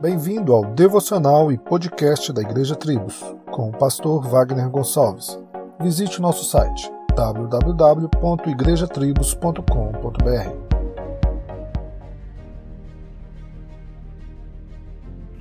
Bem-vindo ao devocional e podcast da Igreja Tribos, com o pastor Wagner Gonçalves. Visite o nosso site www.igrejatribos.com.br.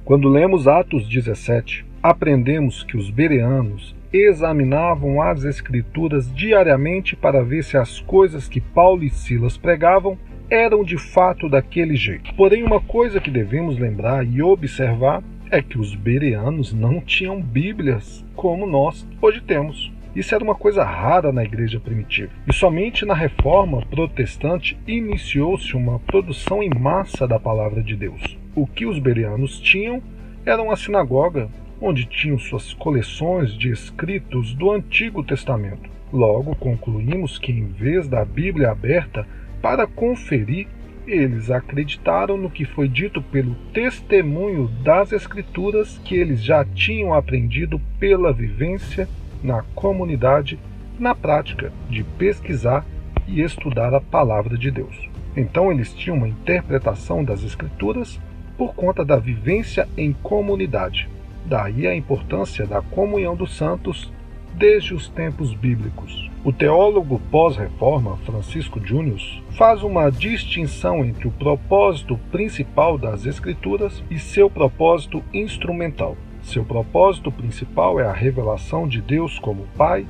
Quando lemos Atos 17, aprendemos que os bereanos examinavam as Escrituras diariamente para ver se as coisas que Paulo e Silas pregavam eram de fato daquele jeito. Porém, uma coisa que devemos lembrar e observar é que os bereanos não tinham Bíblias como nós hoje temos. Isso era uma coisa rara na igreja primitiva. E somente na reforma protestante iniciou-se uma produção em massa da palavra de Deus. O que os bereanos tinham era uma sinagoga onde tinham suas coleções de escritos do Antigo Testamento. Logo concluímos que, em vez da Bíblia aberta, para conferir, eles acreditaram no que foi dito pelo testemunho das Escrituras que eles já tinham aprendido pela vivência na comunidade, na prática de pesquisar e estudar a palavra de Deus. Então eles tinham uma interpretação das Escrituras por conta da vivência em comunidade. Daí a importância da comunhão dos santos desde os tempos bíblicos. O teólogo pós-reforma Francisco Júnior faz uma distinção entre o propósito principal das Escrituras e seu propósito instrumental. Seu propósito principal é a revelação de Deus como Pai,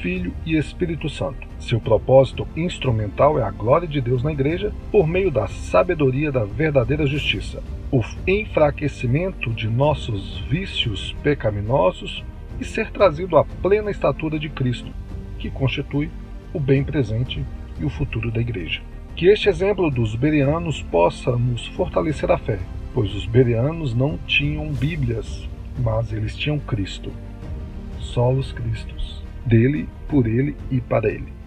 Filho e Espírito Santo. Seu propósito instrumental é a glória de Deus na Igreja por meio da sabedoria da verdadeira justiça, o enfraquecimento de nossos vícios pecaminosos e ser trazido à plena estatura de Cristo, que constitui o bem presente e o futuro da Igreja. Que este exemplo dos bereanos possa nos fortalecer a fé, pois os bereanos não tinham Bíblias, mas eles tinham Cristo. Solos Cristos. Dele, por ele e para ele.